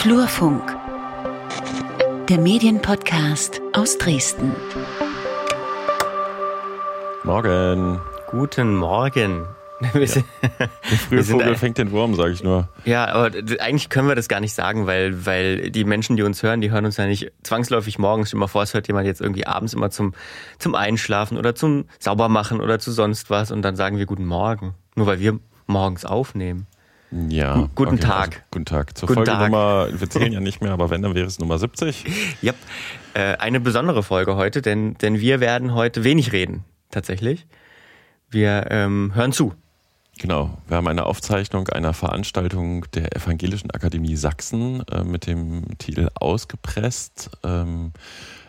Flurfunk, der Medienpodcast aus Dresden. Morgen. Guten Morgen. Wir sind, Der frühe Vogel fängt den Wurm, sage ich nur. Ja, aber eigentlich können wir das gar nicht sagen, weil, weil die Menschen, die uns hören, die hören uns ja nicht zwangsläufig morgens. Mal vor, es hört jemand jetzt irgendwie abends immer zum, zum Einschlafen oder zum Saubermachen oder zu sonst was und dann sagen wir Guten Morgen. Nur weil wir morgens aufnehmen. Ja. Guten okay, Tag. Also, guten Tag. Zur guten Folgenummer, wir zählen ja nicht mehr, aber wenn, dann wäre es Nummer 70. Ja, äh, eine besondere Folge heute, denn, denn wir werden heute wenig reden, tatsächlich. Wir ähm, hören zu. Genau, wir haben eine Aufzeichnung einer Veranstaltung der Evangelischen Akademie Sachsen äh, mit dem Titel Ausgepresst. Ähm,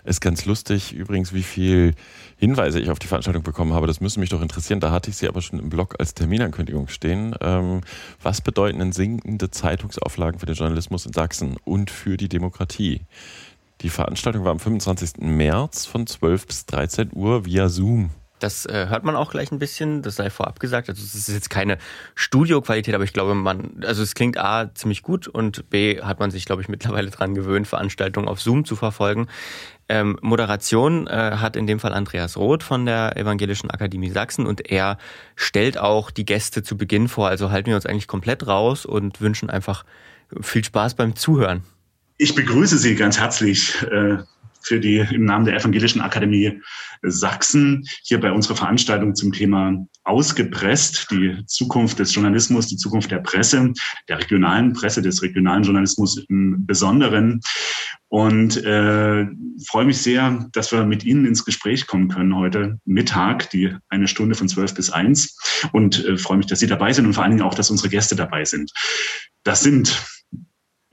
ist ganz lustig übrigens, wie viel Hinweise ich auf die Veranstaltung bekommen habe. Das müsste mich doch interessieren. Da hatte ich sie aber schon im Blog als Terminankündigung stehen. Ähm, was bedeuten denn sinkende Zeitungsauflagen für den Journalismus in Sachsen und für die Demokratie? Die Veranstaltung war am 25. März von 12 bis 13 Uhr via Zoom. Das äh, hört man auch gleich ein bisschen, das sei vorab gesagt. Also es ist jetzt keine Studioqualität, aber ich glaube, man, also es klingt A ziemlich gut und B hat man sich, glaube ich, mittlerweile dran gewöhnt, Veranstaltungen auf Zoom zu verfolgen. Ähm, Moderation äh, hat in dem Fall Andreas Roth von der Evangelischen Akademie Sachsen und er stellt auch die Gäste zu Beginn vor. Also halten wir uns eigentlich komplett raus und wünschen einfach viel Spaß beim Zuhören. Ich begrüße Sie ganz herzlich äh, für die im Namen der Evangelischen Akademie Sachsen hier bei unserer Veranstaltung zum Thema Ausgepresst, die Zukunft des Journalismus, die Zukunft der Presse, der regionalen Presse, des regionalen Journalismus im Besonderen. Und äh, freue mich sehr, dass wir mit Ihnen ins Gespräch kommen können heute Mittag, die eine Stunde von zwölf bis eins. Und äh, freue mich, dass Sie dabei sind und vor allen Dingen auch, dass unsere Gäste dabei sind. Das sind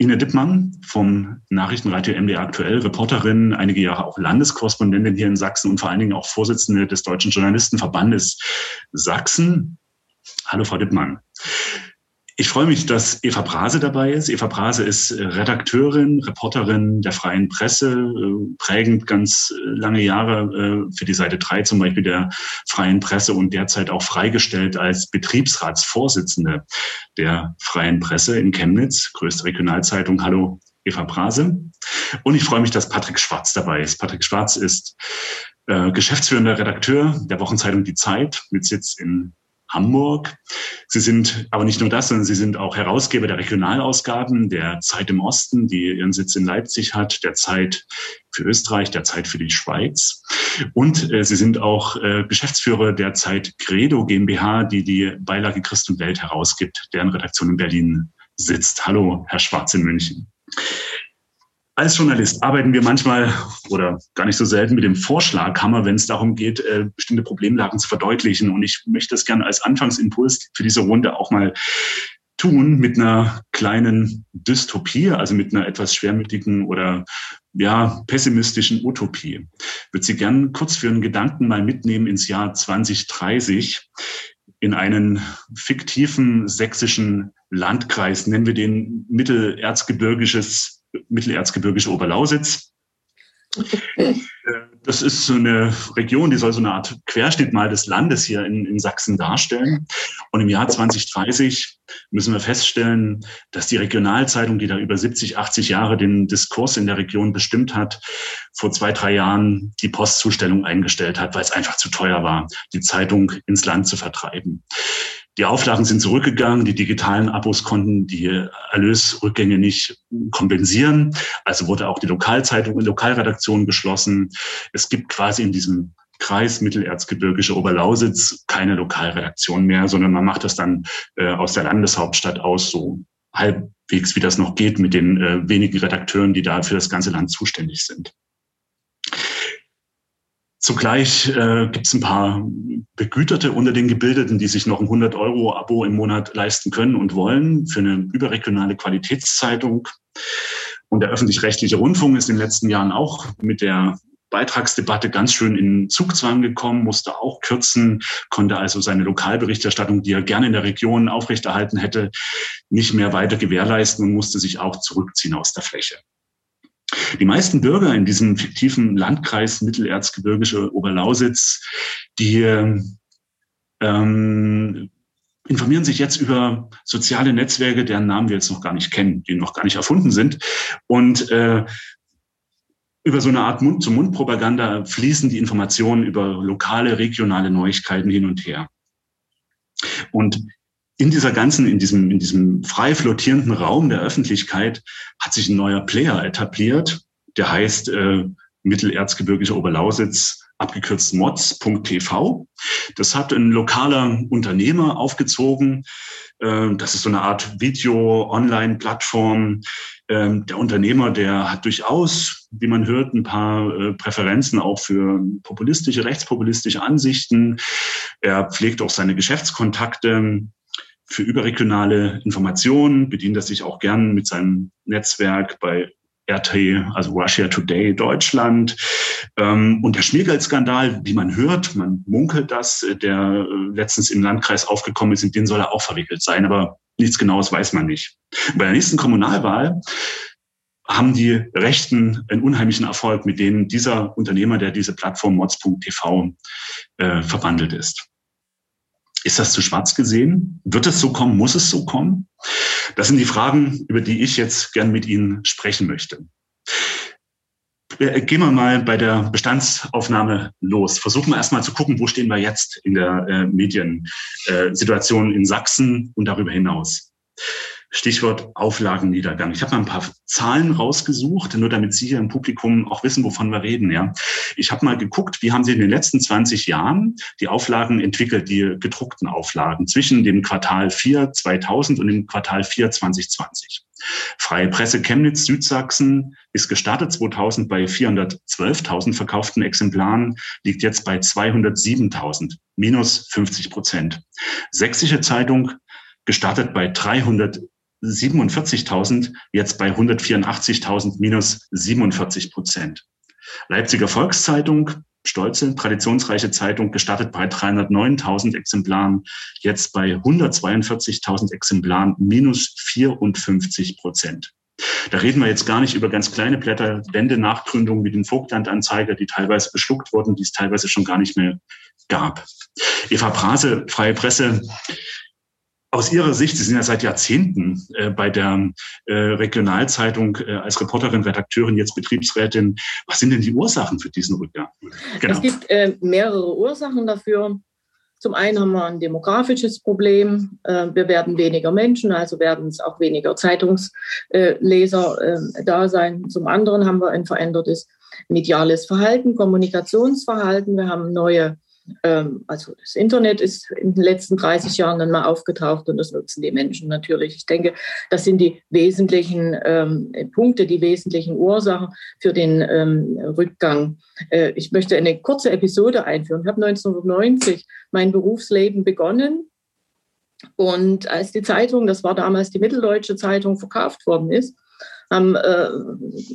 Ine Dippmann vom Nachrichtenradio MDR aktuell, Reporterin, einige Jahre auch Landeskorrespondentin hier in Sachsen und vor allen Dingen auch Vorsitzende des Deutschen Journalistenverbandes Sachsen. Hallo, Frau Dippmann. Ich freue mich, dass Eva Brase dabei ist. Eva Brase ist äh, Redakteurin, Reporterin der Freien Presse, äh, prägend ganz äh, lange Jahre für die Seite 3 zum Beispiel der Freien Presse und derzeit auch freigestellt als Betriebsratsvorsitzende der Freien Presse in Chemnitz, größte Regionalzeitung. Hallo, Eva Brase. Und ich freue mich, dass Patrick Schwarz dabei ist. Patrick Schwarz ist geschäftsführender Redakteur der Wochenzeitung Die Zeit mit Sitz in Hamburg. Sie sind aber nicht nur das, sondern Sie sind auch Herausgeber der Regionalausgaben der Zeit im Osten, die ihren Sitz in Leipzig hat, der Zeit für Österreich, der Zeit für die Schweiz. Und äh, Sie sind auch äh, Geschäftsführer der Zeit Credo GmbH, die die Beilage Christ und Welt herausgibt, deren Redaktion in Berlin sitzt. Hallo, Herr Schwarz in München. Als Journalist arbeiten wir manchmal oder gar nicht so selten mit dem Vorschlaghammer, wenn es darum geht, äh, bestimmte Problemlagen zu verdeutlichen. Und ich möchte das gerne als Anfangsimpuls für diese Runde auch mal tun mit einer kleinen Dystopie, also mit einer etwas schwermütigen oder ja, pessimistischen Utopie. Ich würde Sie gern kurz für einen Gedanken mal mitnehmen ins Jahr 2030 in einen fiktiven sächsischen Landkreis, nennen wir den Mittelerzgebirgisches Mittelerzgebirgische Oberlausitz. Das ist so eine Region, die soll so eine Art Querschnitt mal des Landes hier in, in Sachsen darstellen. Und im Jahr 2030 müssen wir feststellen, dass die Regionalzeitung, die da über 70, 80 Jahre den Diskurs in der Region bestimmt hat, vor zwei, drei Jahren die Postzustellung eingestellt hat, weil es einfach zu teuer war, die Zeitung ins Land zu vertreiben. Die Auflagen sind zurückgegangen, die digitalen Abos konnten die Erlösrückgänge nicht kompensieren. Also wurde auch die Lokalzeitung und Lokalredaktion geschlossen. Es gibt quasi in diesem Kreis Mittelerzgebirgische Oberlausitz keine Lokalredaktion mehr, sondern man macht das dann äh, aus der Landeshauptstadt aus, so halbwegs, wie das noch geht, mit den äh, wenigen Redakteuren, die da für das ganze Land zuständig sind. Zugleich äh, gibt es ein paar Begüterte unter den Gebildeten, die sich noch ein 100-Euro-Abo im Monat leisten können und wollen für eine überregionale Qualitätszeitung. Und der öffentlich-rechtliche Rundfunk ist in den letzten Jahren auch mit der Beitragsdebatte ganz schön in Zugzwang gekommen, musste auch kürzen, konnte also seine Lokalberichterstattung, die er gerne in der Region aufrechterhalten hätte, nicht mehr weiter gewährleisten und musste sich auch zurückziehen aus der Fläche. Die meisten Bürger in diesem fiktiven Landkreis Mittelerzgebirgische Oberlausitz, die ähm, informieren sich jetzt über soziale Netzwerke, deren Namen wir jetzt noch gar nicht kennen, die noch gar nicht erfunden sind. Und äh, über so eine Art Mund-zu-Mund-Propaganda fließen die Informationen über lokale, regionale Neuigkeiten hin und her. Und in dieser ganzen, in diesem, in diesem frei flottierenden Raum der Öffentlichkeit hat sich ein neuer Player etabliert, der heißt äh, Mittelerzgebirgische Oberlausitz abgekürzt mods.tv. Das hat ein lokaler Unternehmer aufgezogen. Ähm, das ist so eine Art Video-Online-Plattform. Ähm, der Unternehmer, der hat durchaus, wie man hört, ein paar äh, Präferenzen auch für populistische, rechtspopulistische Ansichten. Er pflegt auch seine Geschäftskontakte für überregionale Informationen, bedient er sich auch gern mit seinem Netzwerk bei RT, also Russia Today Deutschland. Ähm, und der Schmiergeldskandal, wie man hört, man munkelt das, der äh, letztens im Landkreis aufgekommen ist, in den soll er auch verwickelt sein, aber nichts Genaues weiß man nicht. Bei der nächsten Kommunalwahl haben die Rechten einen unheimlichen Erfolg, mit denen dieser Unternehmer, der diese Plattform mods.tv äh, verwandelt ist. Ist das zu schwarz gesehen? Wird es so kommen? Muss es so kommen? Das sind die Fragen, über die ich jetzt gern mit Ihnen sprechen möchte. Äh, gehen wir mal bei der Bestandsaufnahme los. Versuchen wir erstmal zu gucken, wo stehen wir jetzt in der äh, Mediensituation in Sachsen und darüber hinaus. Stichwort Auflagenniedergang. Ich habe mal ein paar Zahlen rausgesucht, nur damit Sie hier im Publikum auch wissen, wovon wir reden. Ja, Ich habe mal geguckt, wie haben Sie in den letzten 20 Jahren die Auflagen entwickelt, die gedruckten Auflagen zwischen dem Quartal 4 2000 und dem Quartal 4 2020. Freie Presse Chemnitz, Südsachsen ist gestartet 2000 bei 412.000 verkauften Exemplaren, liegt jetzt bei 207.000, minus 50 Prozent. Sächsische Zeitung gestartet bei 300 47.000, jetzt bei 184.000 minus 47 Prozent. Leipziger Volkszeitung, stolze, traditionsreiche Zeitung, gestartet bei 309.000 Exemplaren, jetzt bei 142.000 Exemplaren minus 54 Prozent. Da reden wir jetzt gar nicht über ganz kleine Blätter, Wände, Nachgründungen wie den Vogtlandanzeiger, die teilweise beschluckt wurden, die es teilweise schon gar nicht mehr gab. Eva Prase, Freie Presse, aus Ihrer Sicht, Sie sind ja seit Jahrzehnten äh, bei der äh, Regionalzeitung äh, als Reporterin, Redakteurin, jetzt Betriebsrätin. Was sind denn die Ursachen für diesen Rückgang? Genau. Es gibt äh, mehrere Ursachen dafür. Zum einen haben wir ein demografisches Problem. Äh, wir werden weniger Menschen, also werden es auch weniger Zeitungsleser äh, da sein. Zum anderen haben wir ein verändertes mediales Verhalten, Kommunikationsverhalten. Wir haben neue ähm, also das Internet ist in den letzten 30 Jahren dann mal aufgetaucht und das nutzen die Menschen natürlich. Ich denke, das sind die wesentlichen ähm, Punkte, die wesentlichen Ursachen für den ähm, Rückgang. Äh, ich möchte eine kurze Episode einführen. Ich habe 1990 mein Berufsleben begonnen und als die Zeitung, das war damals die Mitteldeutsche Zeitung, verkauft worden ist, haben äh,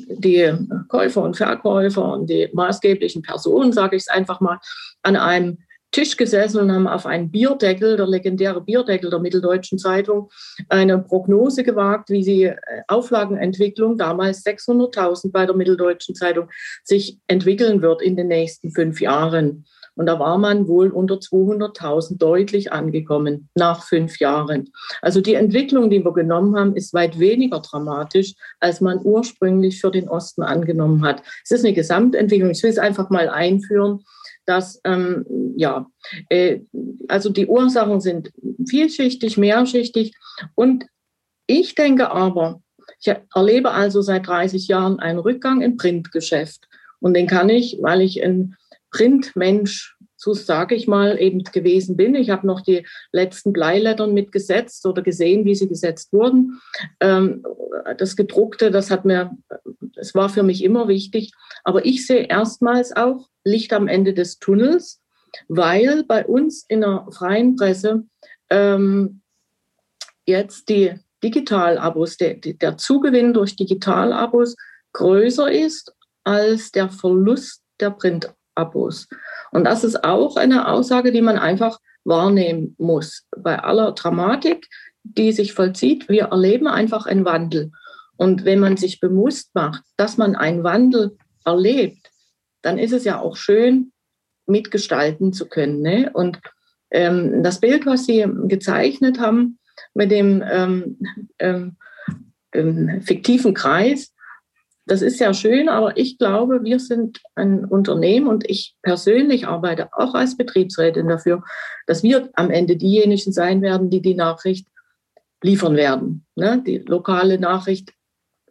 die Käufer und Verkäufer und die maßgeblichen Personen, sage ich es einfach mal, an einem Tisch gesessen und haben auf einen Bierdeckel, der legendäre Bierdeckel der Mitteldeutschen Zeitung, eine Prognose gewagt, wie die äh, Auflagenentwicklung, damals 600.000 bei der Mitteldeutschen Zeitung, sich entwickeln wird in den nächsten fünf Jahren. Und da war man wohl unter 200.000 deutlich angekommen nach fünf Jahren. Also die Entwicklung, die wir genommen haben, ist weit weniger dramatisch, als man ursprünglich für den Osten angenommen hat. Es ist eine Gesamtentwicklung. Ich will es einfach mal einführen dass ähm, ja, äh, also die Ursachen sind vielschichtig, mehrschichtig und ich denke aber, ich erlebe also seit 30 Jahren einen Rückgang im Printgeschäft und den kann ich, weil ich ein Printmensch, so sage ich mal, eben gewesen bin. Ich habe noch die letzten Bleilettern mitgesetzt oder gesehen, wie sie gesetzt wurden. Ähm, das gedruckte, das hat mir, es war für mich immer wichtig. Aber ich sehe erstmals auch Licht am Ende des Tunnels, weil bei uns in der freien Presse ähm, jetzt die Digitalabos, der, der Zugewinn durch Digitalabos größer ist als der Verlust der Print Abos. Und das ist auch eine Aussage, die man einfach wahrnehmen muss. Bei aller Dramatik, die sich vollzieht, wir erleben einfach einen Wandel. Und wenn man sich bewusst macht, dass man einen Wandel erlebt, dann ist es ja auch schön, mitgestalten zu können. Ne? Und Ähm, das Bild, was Sie gezeichnet haben mit dem ähm, ähm, ähm, fiktiven Kreis, das ist ja schön, aber ich glaube, wir sind ein Unternehmen und ich persönlich arbeite auch als Betriebsrätin dafür, dass wir am Ende diejenigen sein werden, die die Nachricht liefern werden, ne? die lokale Nachricht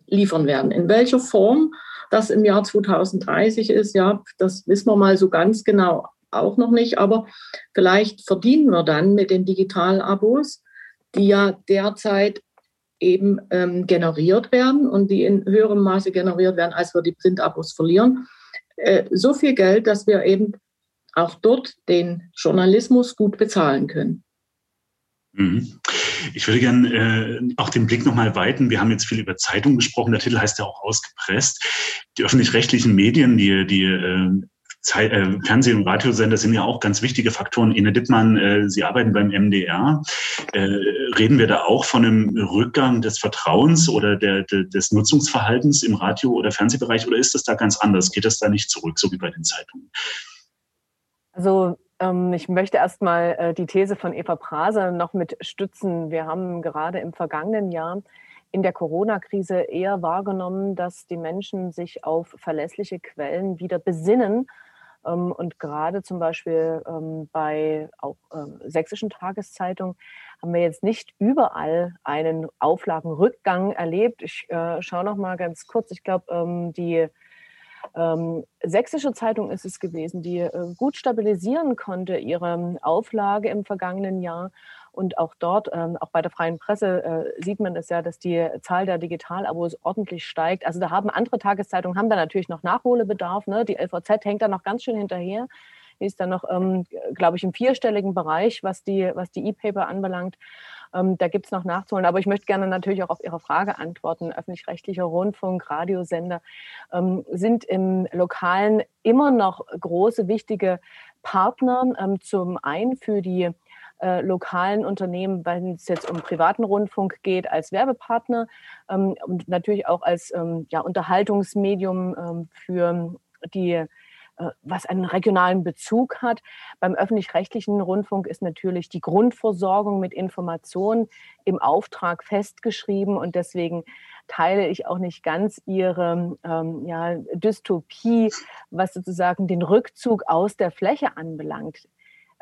liefern werden. In welcher Form das im Jahr 2030 ist, ja, das wissen wir mal so ganz genau auch noch nicht, aber vielleicht verdienen wir dann mit den Digitalabos, die ja derzeit eben ähm, generiert werden und die in höherem Maße generiert werden, als wir die Printabos verlieren. Äh, so viel Geld, dass wir eben auch dort den Journalismus gut bezahlen können. Mhm. Ich würde gerne äh, auch den Blick nochmal weiten. Wir haben jetzt viel über Zeitungen gesprochen. Der Titel heißt ja auch ausgepresst. Die öffentlich-rechtlichen Medien, die, die äh, Zeit, äh, Fernseh- und Radiosender sind ja auch ganz wichtige Faktoren. Ine Dittmann, äh, Sie arbeiten beim MDR. Äh, reden wir da auch von einem Rückgang des Vertrauens oder der, der, des Nutzungsverhaltens im Radio- oder Fernsehbereich oder ist das da ganz anders? Geht das da nicht zurück, so wie bei den Zeitungen? Also ähm, ich möchte erstmal äh, die These von Eva Prase noch mit stützen. Wir haben gerade im vergangenen Jahr in der Corona-Krise eher wahrgenommen, dass die Menschen sich auf verlässliche Quellen wieder besinnen und gerade zum Beispiel ähm, bei auch ähm, sächsischen Tageszeitungen haben wir jetzt nicht überall einen Auflagenrückgang erlebt. Ich äh, schaue noch mal ganz kurz. Ich glaube, die ähm, sächsische Zeitung ist es gewesen, die äh, gut stabilisieren konnte ihre Auflage im vergangenen Jahr und auch dort, ähm, auch bei der freien Presse, äh, sieht man es ja, dass die Zahl der Digitalabos ordentlich steigt. Also da haben andere Tageszeitungen, haben da natürlich noch Nachholbedarf. Ne? Die LVZ hängt da noch ganz schön hinterher. Die ist dann noch, ähm, glaube ich, im vierstelligen Bereich, was die, was die E-Paper anbelangt. Ähm, da gibt es noch nachzuholen. Aber ich möchte gerne natürlich auch auf Ihre Frage antworten. Öffentlich-rechtlicher Rundfunk, Radiosender ähm, sind im Lokalen immer noch große, wichtige Partner. Ähm, zum einen für die äh, lokalen Unternehmen, wenn es jetzt um privaten Rundfunk geht, als Werbepartner ähm, und natürlich auch als ähm, ja, Unterhaltungsmedium ähm, für die äh, was einen regionalen Bezug hat. Beim öffentlich-rechtlichen Rundfunk ist natürlich die Grundversorgung mit Informationen im Auftrag festgeschrieben und deswegen teile ich auch nicht ganz ihre ähm, ja, Dystopie, was sozusagen den Rückzug aus der Fläche anbelangt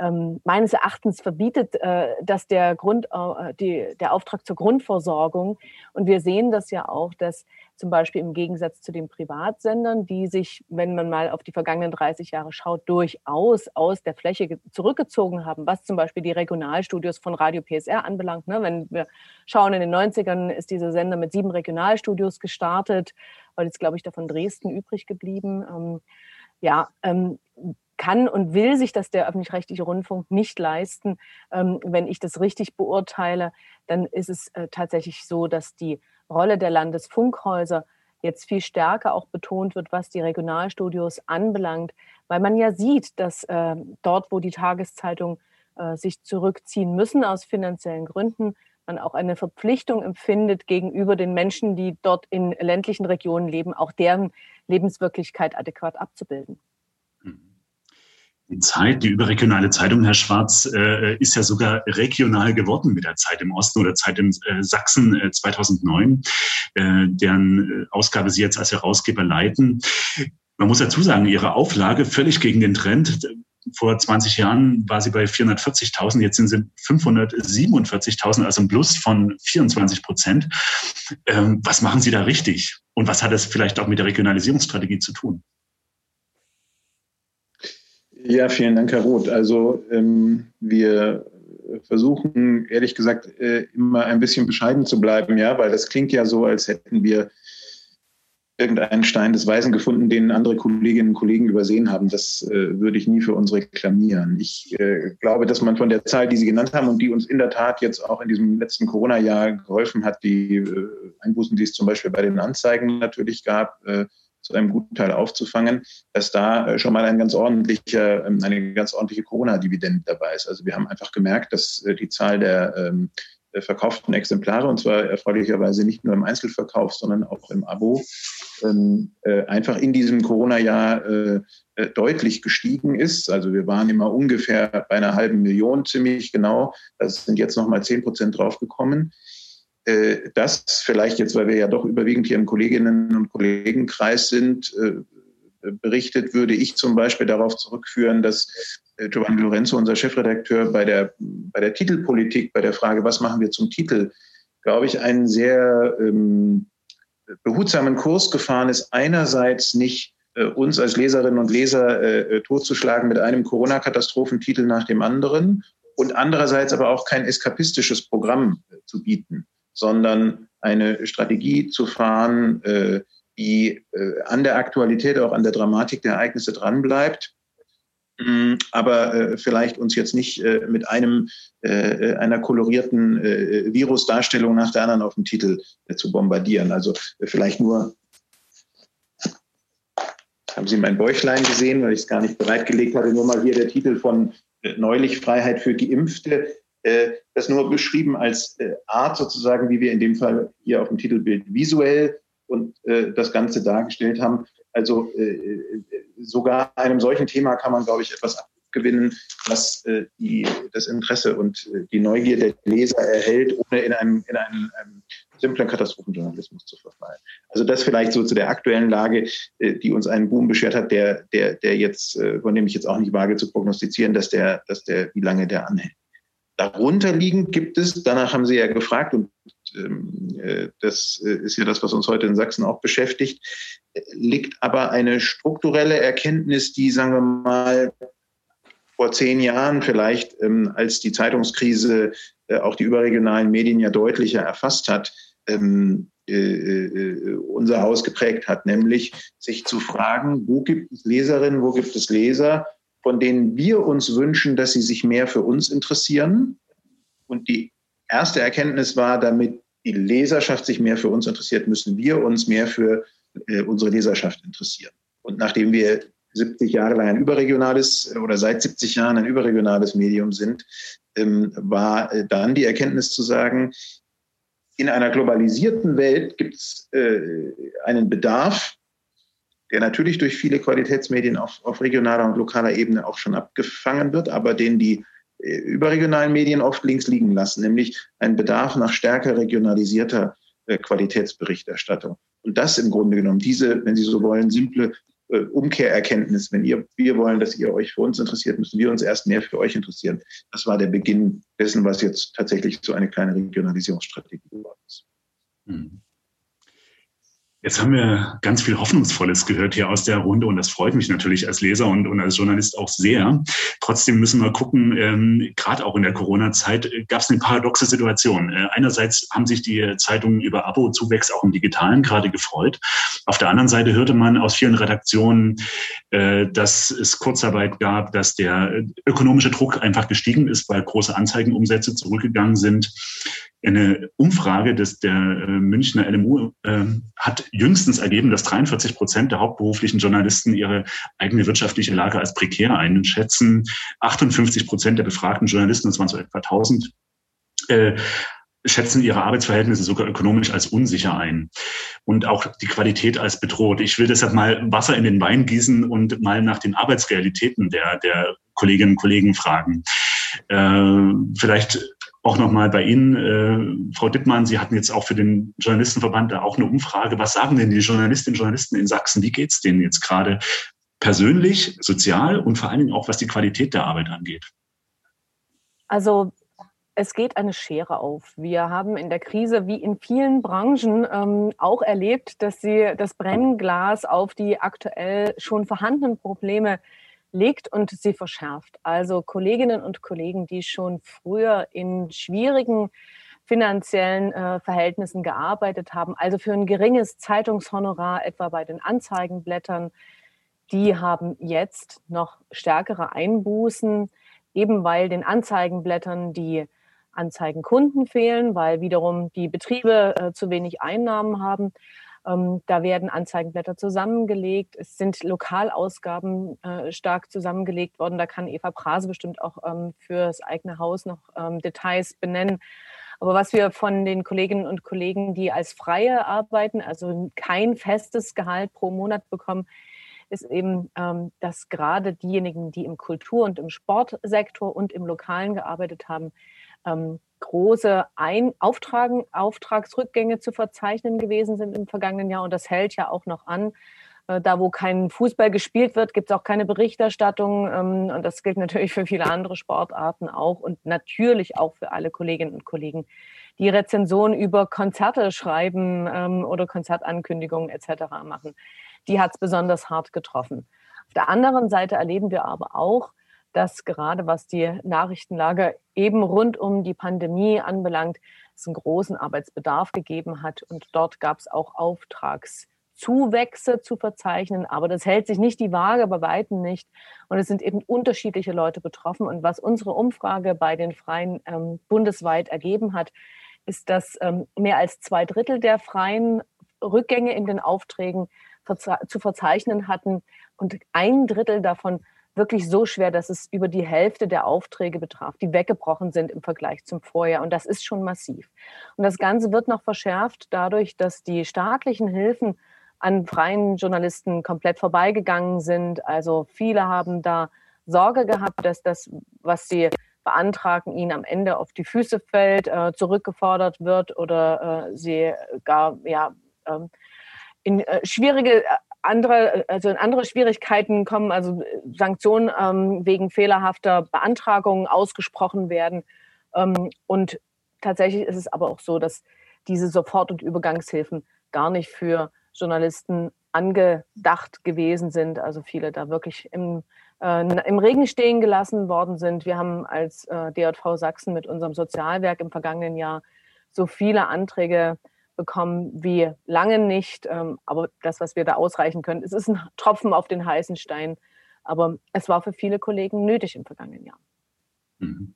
ähm, meines Erachtens verbietet äh, das der, Grund, äh, die, der Auftrag zur Grundversorgung. Und wir sehen das ja auch, dass zum Beispiel im Gegensatz zu den Privatsendern, die sich, wenn man mal auf die vergangenen 30 Jahre schaut, durchaus aus der Fläche zurückgezogen haben, was zum Beispiel die Regionalstudios von Radio PSR anbelangt. Ne? Wenn wir schauen, in den 90ern ist dieser Sender mit sieben Regionalstudios gestartet, weil jetzt, glaube ich, davon Dresden übrig geblieben. Ähm, ja, ähm, kann und will sich das der öffentlich-rechtliche Rundfunk nicht leisten. Ähm, wenn ich das richtig beurteile, dann ist es äh, tatsächlich so, dass die Rolle der Landesfunkhäuser jetzt viel stärker auch betont wird, was die Regionalstudios anbelangt, weil man ja sieht, dass äh, dort, wo die Tageszeitungen äh, sich zurückziehen müssen aus finanziellen Gründen, man auch eine Verpflichtung empfindet gegenüber den Menschen, die dort in ländlichen Regionen leben, auch deren Lebenswirklichkeit adäquat abzubilden. Die Zeit, die überregionale Zeitung, Herr Schwarz, äh, ist ja sogar regional geworden mit der Zeit im Osten oder Zeit im äh, Sachsen äh, 2009, äh, deren Ausgabe Sie jetzt als Herausgeber leiten. Man muss dazu sagen, Ihre Auflage völlig gegen den Trend. Vor 20 Jahren war sie bei 440.000, jetzt sind sie 547.000, also ein Plus von 24 Prozent. Ähm, was machen Sie da richtig? Und was hat das vielleicht auch mit der Regionalisierungsstrategie zu tun? Ja, vielen Dank, Herr Roth. Also ähm, wir versuchen, ehrlich gesagt, äh, immer ein bisschen bescheiden zu bleiben, ja, weil das klingt ja so, als hätten wir irgendeinen Stein des Weisen gefunden, den andere Kolleginnen und Kollegen übersehen haben. Das äh, würde ich nie für uns reklamieren. Ich äh, glaube, dass man von der Zahl, die Sie genannt haben und die uns in der Tat jetzt auch in diesem letzten Corona-Jahr geholfen hat, die äh, Einbußen, die es zum Beispiel bei den Anzeigen natürlich gab, äh, einem guten Teil aufzufangen, dass da äh, schon mal ein ganz ordentlicher, ähm, eine ganz ordentliche Corona-Dividende dabei ist. Also wir haben einfach gemerkt, dass äh, die Zahl der ähm, verkauften Exemplare, und zwar erfreulicherweise nicht nur im Einzelverkauf, sondern auch im Abo, ähm, äh, einfach in diesem Corona-Jahr deutlich gestiegen ist. Also wir waren immer ungefähr bei einer halben Million ziemlich genau. Das sind jetzt nochmal zehn Prozent draufgekommen. Äh, das vielleicht jetzt, weil wir ja doch überwiegend hier im Kolleginnen- und Kollegenkreis sind, äh, berichtet, würde ich zum Beispiel darauf zurückführen, dass äh, Giovanni Lorenzo, unser Chefredakteur, bei der, bei der Titelpolitik, bei der Frage, was machen wir zum Titel, glaube ich, einen sehr ähm, behutsamen Kurs gefahren ist. Einerseits nicht uns als Leserinnen und Leser äh, totzuschlagen mit einem Corona-Katastrophentitel nach dem anderen und andererseits aber auch kein eskapistisches Programm zu bieten, sondern eine Strategie zu fahren, äh, die äh, an der Aktualität, auch an der Dramatik der Ereignisse dranbleibt, mm, aber äh, vielleicht uns jetzt nicht äh, mit einem äh, einer kolorierten äh, Virusdarstellung nach der anderen auf dem Titel äh, zu bombardieren. Also vielleicht nur haben Sie mein Bäuchlein gesehen, weil ich es gar nicht bereitgelegt hatte, nur mal hier der Titel von neulich Freiheit für Geimpfte. Das nur beschrieben als Art sozusagen, wie wir in dem Fall hier auf dem Titelbild visuell und äh, das Ganze dargestellt haben. Also äh, sogar einem solchen Thema kann man, glaube ich, etwas abgewinnen, was äh, die, das Interesse und äh, die Neugier der Leser erhält, ohne in einem, in einem, einem simplen Katastrophenjournalismus zu verfallen. Also das vielleicht so zu der aktuellen Lage, äh, die uns einen Boom beschert hat, der, der, der jetzt, äh, von dem ich jetzt auch nicht wage zu prognostizieren, dass der, dass der, wie lange der anhält. Darunter liegend gibt es, danach haben Sie ja gefragt, und ähm, äh, das äh, ist ja das, was uns heute in Sachsen auch beschäftigt, liegt aber eine strukturelle Erkenntnis, die, sagen wir mal, vor zehn Jahren vielleicht, ähm, als die Zeitungskrise äh, auch die überregionalen Medien ja deutlicher erfasst hat, ähm, unser Haus geprägt hat, nämlich sich zu fragen, wo gibt es Leserinnen, wo gibt es Leser, von denen wir uns wünschen, dass sie sich mehr für uns interessieren. Und die erste Erkenntnis war, damit die Leserschaft sich mehr für uns interessiert, müssen wir uns mehr für äh, unsere Leserschaft interessieren. Und nachdem wir 70 Jahre lang ein überregionales oder seit 70 Jahren ein überregionales Medium sind, ähm, war äh, dann die Erkenntnis zu sagen, in einer globalisierten Welt gibt es äh, einen Bedarf der natürlich durch viele Qualitätsmedien auf, auf regionaler und lokaler Ebene auch schon abgefangen wird, aber den die äh, überregionalen Medien oft links liegen lassen, nämlich ein Bedarf nach stärker regionalisierter äh, Qualitätsberichterstattung. Und das im Grunde genommen, diese, wenn Sie so wollen, simple äh, Umkehrerkenntnis, wenn ihr, wir wollen, dass ihr euch für uns interessiert, müssen wir uns erst mehr für euch interessieren. Das war der Beginn dessen, was jetzt tatsächlich so eine kleine Regionalisierungsstrategie geworden ist. Mhm. Jetzt haben wir ganz viel Hoffnungsvolles gehört hier aus der Runde und das freut mich natürlich als Leser und, und als Journalist auch sehr. Trotzdem müssen wir gucken, ähm, gerade auch in der Corona-Zeit äh, gab es eine paradoxe Situation. Äh, einerseits haben sich die Zeitungen über Abo-Zuwächs auch im Digitalen gerade gefreut. Auf der anderen Seite hörte man aus vielen Redaktionen, äh, dass es Kurzarbeit gab, dass der ökonomische Druck einfach gestiegen ist, weil große Anzeigenumsätze zurückgegangen sind. Eine Umfrage des, der äh, Münchner LMU äh, hat jüngstens ergeben, dass 43 Prozent der hauptberuflichen Journalisten ihre eigene wirtschaftliche Lage als prekär einschätzen. 58 Prozent der befragten Journalisten, das waren so etwa 1000, äh, schätzen ihre Arbeitsverhältnisse sogar ökonomisch als unsicher ein und auch die Qualität als bedroht. Ich will deshalb mal Wasser in den Wein gießen und mal nach den Arbeitsrealitäten der, der Kolleginnen und Kollegen fragen. Äh, vielleicht auch nochmal bei Ihnen, äh, Frau Dittmann, Sie hatten jetzt auch für den Journalistenverband da auch eine Umfrage. Was sagen denn die Journalistinnen und Journalisten in Sachsen? Wie geht's denen jetzt gerade persönlich, sozial und vor allen Dingen auch, was die Qualität der Arbeit angeht? Also es geht eine Schere auf. Wir haben in der Krise wie in vielen Branchen ähm, auch erlebt, dass sie das Brennglas auf die aktuell schon vorhandenen Probleme legt und sie verschärft. Also Kolleginnen und Kollegen, die schon früher in schwierigen finanziellen äh, Verhältnissen gearbeitet haben, also für ein geringes Zeitungshonorar etwa bei den Anzeigenblättern, die haben jetzt noch stärkere Einbußen, eben weil den Anzeigenblättern die Anzeigenkunden fehlen, weil wiederum die Betriebe äh, zu wenig Einnahmen haben. Ähm, da werden Anzeigenblätter zusammengelegt. Es sind Lokalausgaben äh, stark zusammengelegt worden. Da kann Eva Prase bestimmt auch ähm, für das eigene Haus noch ähm, Details benennen. Aber was wir von den Kolleginnen und Kollegen, die als Freie arbeiten, also kein festes Gehalt pro Monat bekommen, ist eben, ähm, dass gerade diejenigen, die im Kultur- und im Sportsektor und im Lokalen gearbeitet haben, ähm, große Ein Auftragen, Auftragsrückgänge zu verzeichnen gewesen sind im vergangenen Jahr. Und das hält ja auch noch an. Äh, da, wo kein Fußball gespielt wird, gibt es auch keine Berichterstattung. Ähm, und das gilt natürlich für viele andere Sportarten auch und natürlich auch für alle Kolleginnen und Kollegen, die Rezensionen über Konzerte schreiben ähm, oder Konzertankündigungen etc. machen. Die hat es besonders hart getroffen. Auf der anderen Seite erleben wir aber auch, dass gerade was die Nachrichtenlage eben rund um die Pandemie anbelangt, es einen großen Arbeitsbedarf gegeben hat. Und dort gab es auch Auftragszuwächse zu verzeichnen. Aber das hält sich nicht die Waage, bei Weitem nicht. Und es sind eben unterschiedliche Leute betroffen. Und was unsere Umfrage bei den Freien ähm, bundesweit ergeben hat, ist, dass ähm, mehr als zwei Drittel der freien Rückgänge in den Aufträgen verze zu verzeichnen hatten und ein Drittel davon wirklich so schwer, dass es über die Hälfte der Aufträge betraf, die weggebrochen sind im Vergleich zum Vorjahr. Und das ist schon massiv. Und das Ganze wird noch verschärft dadurch, dass die staatlichen Hilfen an freien Journalisten komplett vorbeigegangen sind. Also viele haben da Sorge gehabt, dass das, was sie beantragen, ihnen am Ende auf die Füße fällt, äh, zurückgefordert wird oder äh, sie gar ja, ähm, in äh, schwierige andere, also in andere Schwierigkeiten kommen, also Sanktionen ähm, wegen fehlerhafter Beantragungen ausgesprochen werden. Ähm, und tatsächlich ist es aber auch so, dass diese Sofort- und Übergangshilfen gar nicht für Journalisten angedacht gewesen sind. Also viele da wirklich im, äh, im Regen stehen gelassen worden sind. Wir haben als äh, DJV Sachsen mit unserem Sozialwerk im vergangenen Jahr so viele Anträge bekommen wie lange nicht. Ähm, aber das, was wir da ausreichen können, es ist ein Tropfen auf den heißen Stein. Aber es war für viele Kollegen nötig im vergangenen Jahr. Mhm.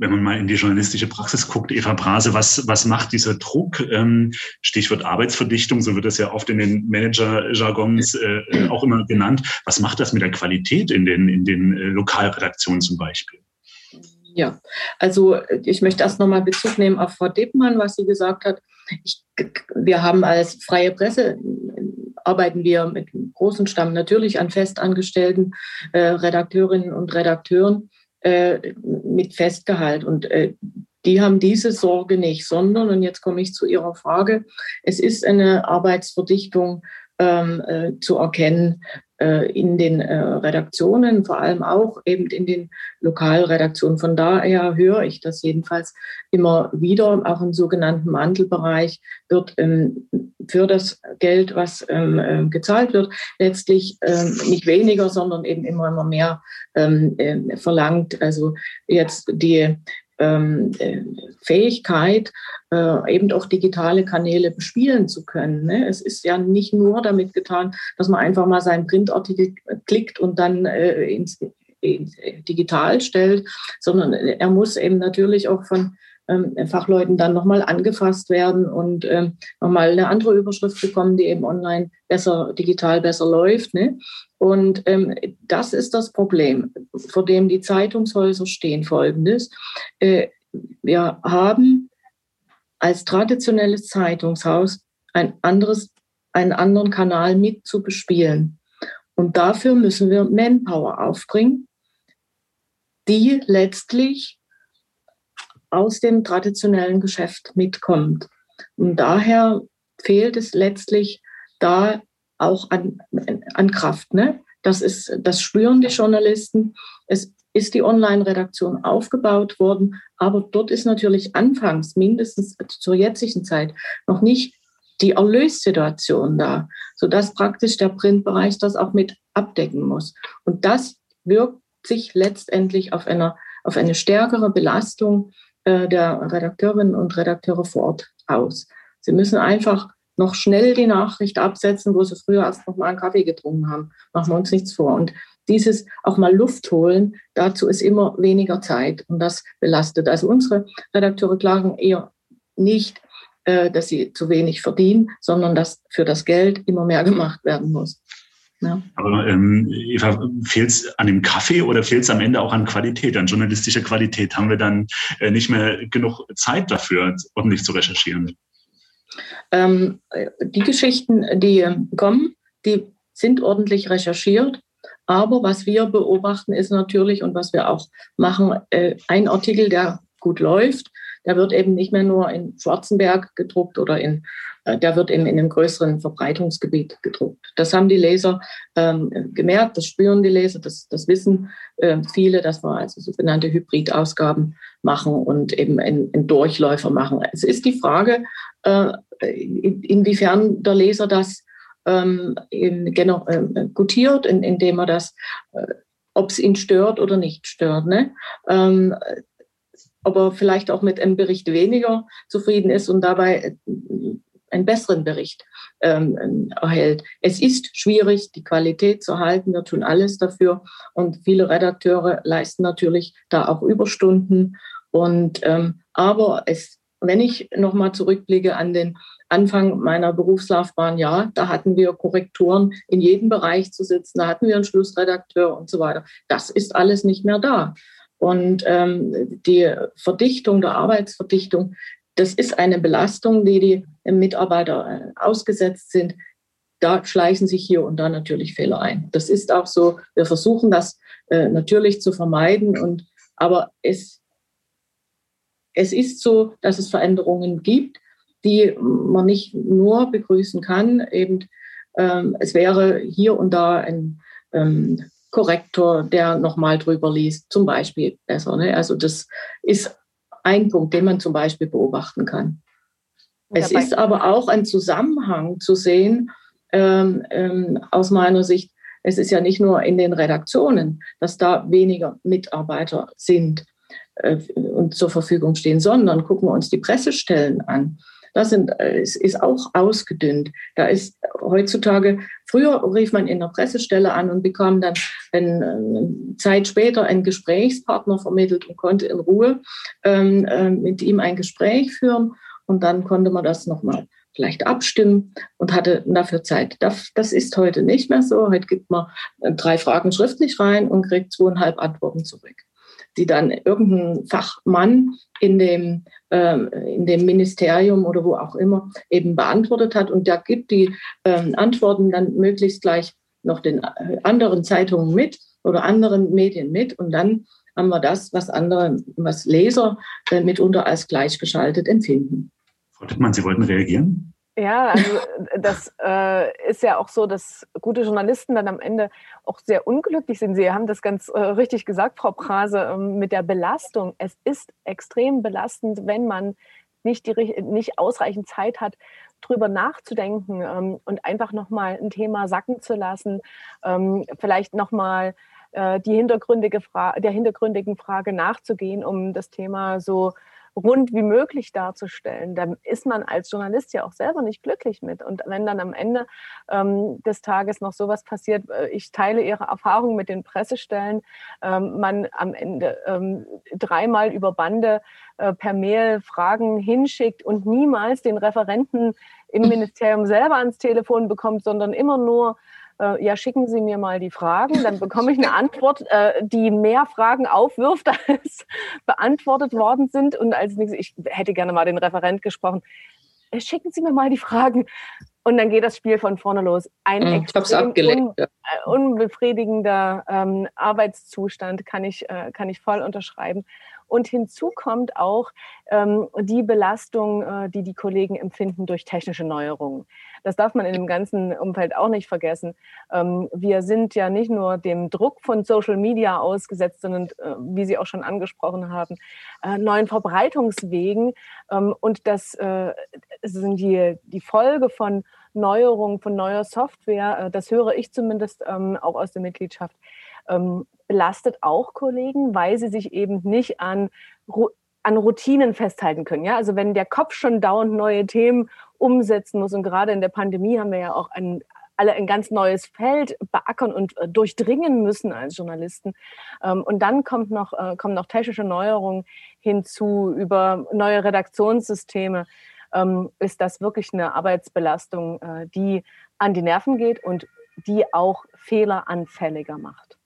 Wenn man mal in die journalistische Praxis guckt, Eva Brase, was, was macht dieser Druck? Ähm, Stichwort Arbeitsverdichtung, so wird das ja oft in den Manager-Jargons äh, auch immer genannt. Was macht das mit der Qualität in den, in den äh, Lokalredaktionen zum Beispiel? Ja, also ich möchte erst nochmal Bezug nehmen auf Frau Deppmann, was sie gesagt hat. Ich, wir haben als freie Presse arbeiten wir mit einem großen Stamm natürlich an festangestellten äh, Redakteurinnen und Redakteuren äh, mit Festgehalt. Und äh, die haben diese Sorge nicht, sondern, und jetzt komme ich zu Ihrer Frage, es ist eine Arbeitsverdichtung ähm, äh, zu erkennen in den äh, Redaktionen, vor allem auch eben in den Lokalredaktionen. Von daher höre ich das jedenfalls immer wieder. Auch im sogenannten Mantelbereich wird ähm, für das Geld, was ähm, äh, gezahlt wird, letztlich ähm, nicht weniger, sondern eben immer, immer mehr ähm, äh, verlangt. Also jetzt die ähm, äh, Fähigkeit, äh, eben auch digitale Kanäle bespielen zu können. Ne? Es ist ja nicht nur damit getan, dass man einfach mal seinen Printartikel klickt und dann äh, ins, digital stellt, sondern er muss eben natürlich auch von Fachleuten dann nochmal angefasst werden und ähm, nochmal eine andere Überschrift bekommen, die eben online besser, digital besser läuft. Ne? Und ähm, das ist das Problem, vor dem die Zeitungshäuser stehen. Folgendes. Äh, wir haben als traditionelles Zeitungshaus ein anderes, einen anderen Kanal mit zu bespielen. Und dafür müssen wir Manpower aufbringen, die letztlich aus dem traditionellen Geschäft mitkommt. Und daher fehlt es letztlich da auch an, an Kraft. Ne? Das, ist, das spüren die Journalisten. Es ist die Online-Redaktion aufgebaut worden, aber dort ist natürlich anfangs, mindestens zur jetzigen Zeit, noch nicht die Erlössituation da, sodass praktisch der Printbereich das auch mit abdecken muss. Und das wirkt sich letztendlich auf, einer, auf eine stärkere Belastung der Redakteurinnen und Redakteure vor Ort aus. Sie müssen einfach noch schnell die Nachricht absetzen, wo sie früher erst noch mal einen Kaffee getrunken haben. Machen wir uns nichts vor. Und dieses auch mal Luft holen, dazu ist immer weniger Zeit und das belastet. Also unsere Redakteure klagen eher nicht, äh, dass sie zu wenig verdienen, sondern dass für das Geld immer mehr gemacht werden muss. Ja. Aber ähm, Eva, fehlt es an dem Kaffee oder fehlt es am Ende auch an Qualität, an journalistischer Qualität? Haben wir dann äh, nicht mehr genug Zeit dafür, ordentlich zu recherchieren? Ähm, die Geschichten, die kommen, die sind ordentlich recherchiert. Aber was wir beobachten, ist natürlich und was wir auch machen, äh, ein Artikel, der gut läuft, der wird eben nicht mehr nur in Schwarzenberg gedruckt oder in, äh, der wird eben in einem größeren Verbreitungsgebiet gedruckt. Das haben die Leser ähm, gemerkt, das spüren die Leser, das, das wissen äh, viele, dass wir also sogenannte Hybridausgaben machen und eben einen Durchläufer machen. Es ist die Frage, äh, inwiefern der Leser das ähm, genau, äh, gutiert, in, indem er das, äh, ob es ihn stört oder nicht stört. Ne? Ähm, ob er vielleicht auch mit einem Bericht weniger zufrieden ist und dabei äh, einen besseren Bericht ähm, erhält. Es ist schwierig, die Qualität zu halten. Wir tun alles dafür. Und viele Redakteure leisten natürlich da auch Überstunden. Und, ähm, aber es, wenn ich nochmal zurückblicke an den Anfang meiner Berufslaufbahn, ja, da hatten wir Korrekturen in jedem Bereich zu sitzen, da hatten wir einen Schlussredakteur und so weiter. Das ist alles nicht mehr da. Und ähm, die Verdichtung, der Arbeitsverdichtung, das ist eine Belastung, die die Mitarbeiter äh, ausgesetzt sind. Da schleichen sich hier und da natürlich Fehler ein. Das ist auch so. Wir versuchen das äh, natürlich zu vermeiden. Und, aber es, es ist so, dass es Veränderungen gibt die man nicht nur begrüßen kann. Eben, ähm, es wäre hier und da ein ähm, Korrektor, der nochmal drüber liest, zum Beispiel besser. Ne? Also das ist ein Punkt, den man zum Beispiel beobachten kann. Es ist aber auch ein Zusammenhang zu sehen, ähm, ähm, aus meiner Sicht. Es ist ja nicht nur in den Redaktionen, dass da weniger Mitarbeiter sind äh, und zur Verfügung stehen, sondern gucken wir uns die Pressestellen an. Das sind, es ist auch ausgedünnt. Da ist heutzutage, früher rief man in der Pressestelle an und bekam dann eine Zeit später einen Gesprächspartner vermittelt und konnte in Ruhe ähm, äh, mit ihm ein Gespräch führen. Und dann konnte man das nochmal vielleicht abstimmen und hatte dafür Zeit. Das, das ist heute nicht mehr so. Heute gibt man drei Fragen schriftlich rein und kriegt zweieinhalb Antworten zurück die dann irgendein Fachmann in dem, äh, in dem Ministerium oder wo auch immer eben beantwortet hat. Und der gibt die äh, Antworten dann möglichst gleich noch den äh, anderen Zeitungen mit oder anderen Medien mit. Und dann haben wir das, was andere, was Leser äh, mitunter als gleichgeschaltet empfinden. Frau Dittmann, Sie wollten reagieren? Ja, also äh, das äh, ist ja auch so, dass gute Journalisten dann am Ende auch sehr unglücklich sind. Sie haben das ganz äh, richtig gesagt, Frau Prase, äh, mit der Belastung. Es ist extrem belastend, wenn man nicht, die, nicht ausreichend Zeit hat, drüber nachzudenken ähm, und einfach nochmal ein Thema sacken zu lassen, ähm, vielleicht nochmal äh, die hintergründige Fra der hintergründigen Frage nachzugehen, um das Thema so rund wie möglich darzustellen. Da ist man als Journalist ja auch selber nicht glücklich mit. Und wenn dann am Ende ähm, des Tages noch sowas passiert, äh, ich teile Ihre Erfahrung mit den Pressestellen, ähm, man am Ende ähm, dreimal über Bande äh, per Mail Fragen hinschickt und niemals den Referenten im Ministerium selber ans Telefon bekommt, sondern immer nur äh, ja, schicken Sie mir mal die Fragen, dann bekomme ich eine Antwort, äh, die mehr Fragen aufwirft, als beantwortet worden sind. Und als nächstes, ich hätte gerne mal den Referent gesprochen, äh, schicken Sie mir mal die Fragen. Und dann geht das Spiel von vorne los. Ein hm, ich extrem un äh, unbefriedigender ähm, Arbeitszustand kann ich, äh, kann ich voll unterschreiben. Und hinzu kommt auch ähm, die Belastung, äh, die die Kollegen empfinden durch technische Neuerungen. Das darf man in dem ganzen Umfeld auch nicht vergessen. Ähm, wir sind ja nicht nur dem Druck von Social Media ausgesetzt, sondern, äh, wie Sie auch schon angesprochen haben, äh, neuen Verbreitungswegen. Ähm, und das äh, sind die, die Folge von Neuerungen, von neuer Software. Das höre ich zumindest ähm, auch aus der Mitgliedschaft belastet auch Kollegen, weil sie sich eben nicht an, an Routinen festhalten können. Ja? Also wenn der Kopf schon dauernd neue Themen umsetzen muss und gerade in der Pandemie haben wir ja auch ein, alle ein ganz neues Feld beackern und äh, durchdringen müssen als Journalisten. Ähm, und dann kommt noch, äh, kommen noch technische Neuerungen hinzu über neue Redaktionssysteme. Ähm, ist das wirklich eine Arbeitsbelastung, äh, die an die Nerven geht und die auch fehleranfälliger macht.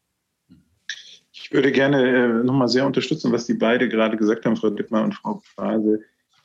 Ich würde gerne äh, nochmal sehr unterstützen, was die beide gerade gesagt haben, Frau Dittmar und Frau Phrase.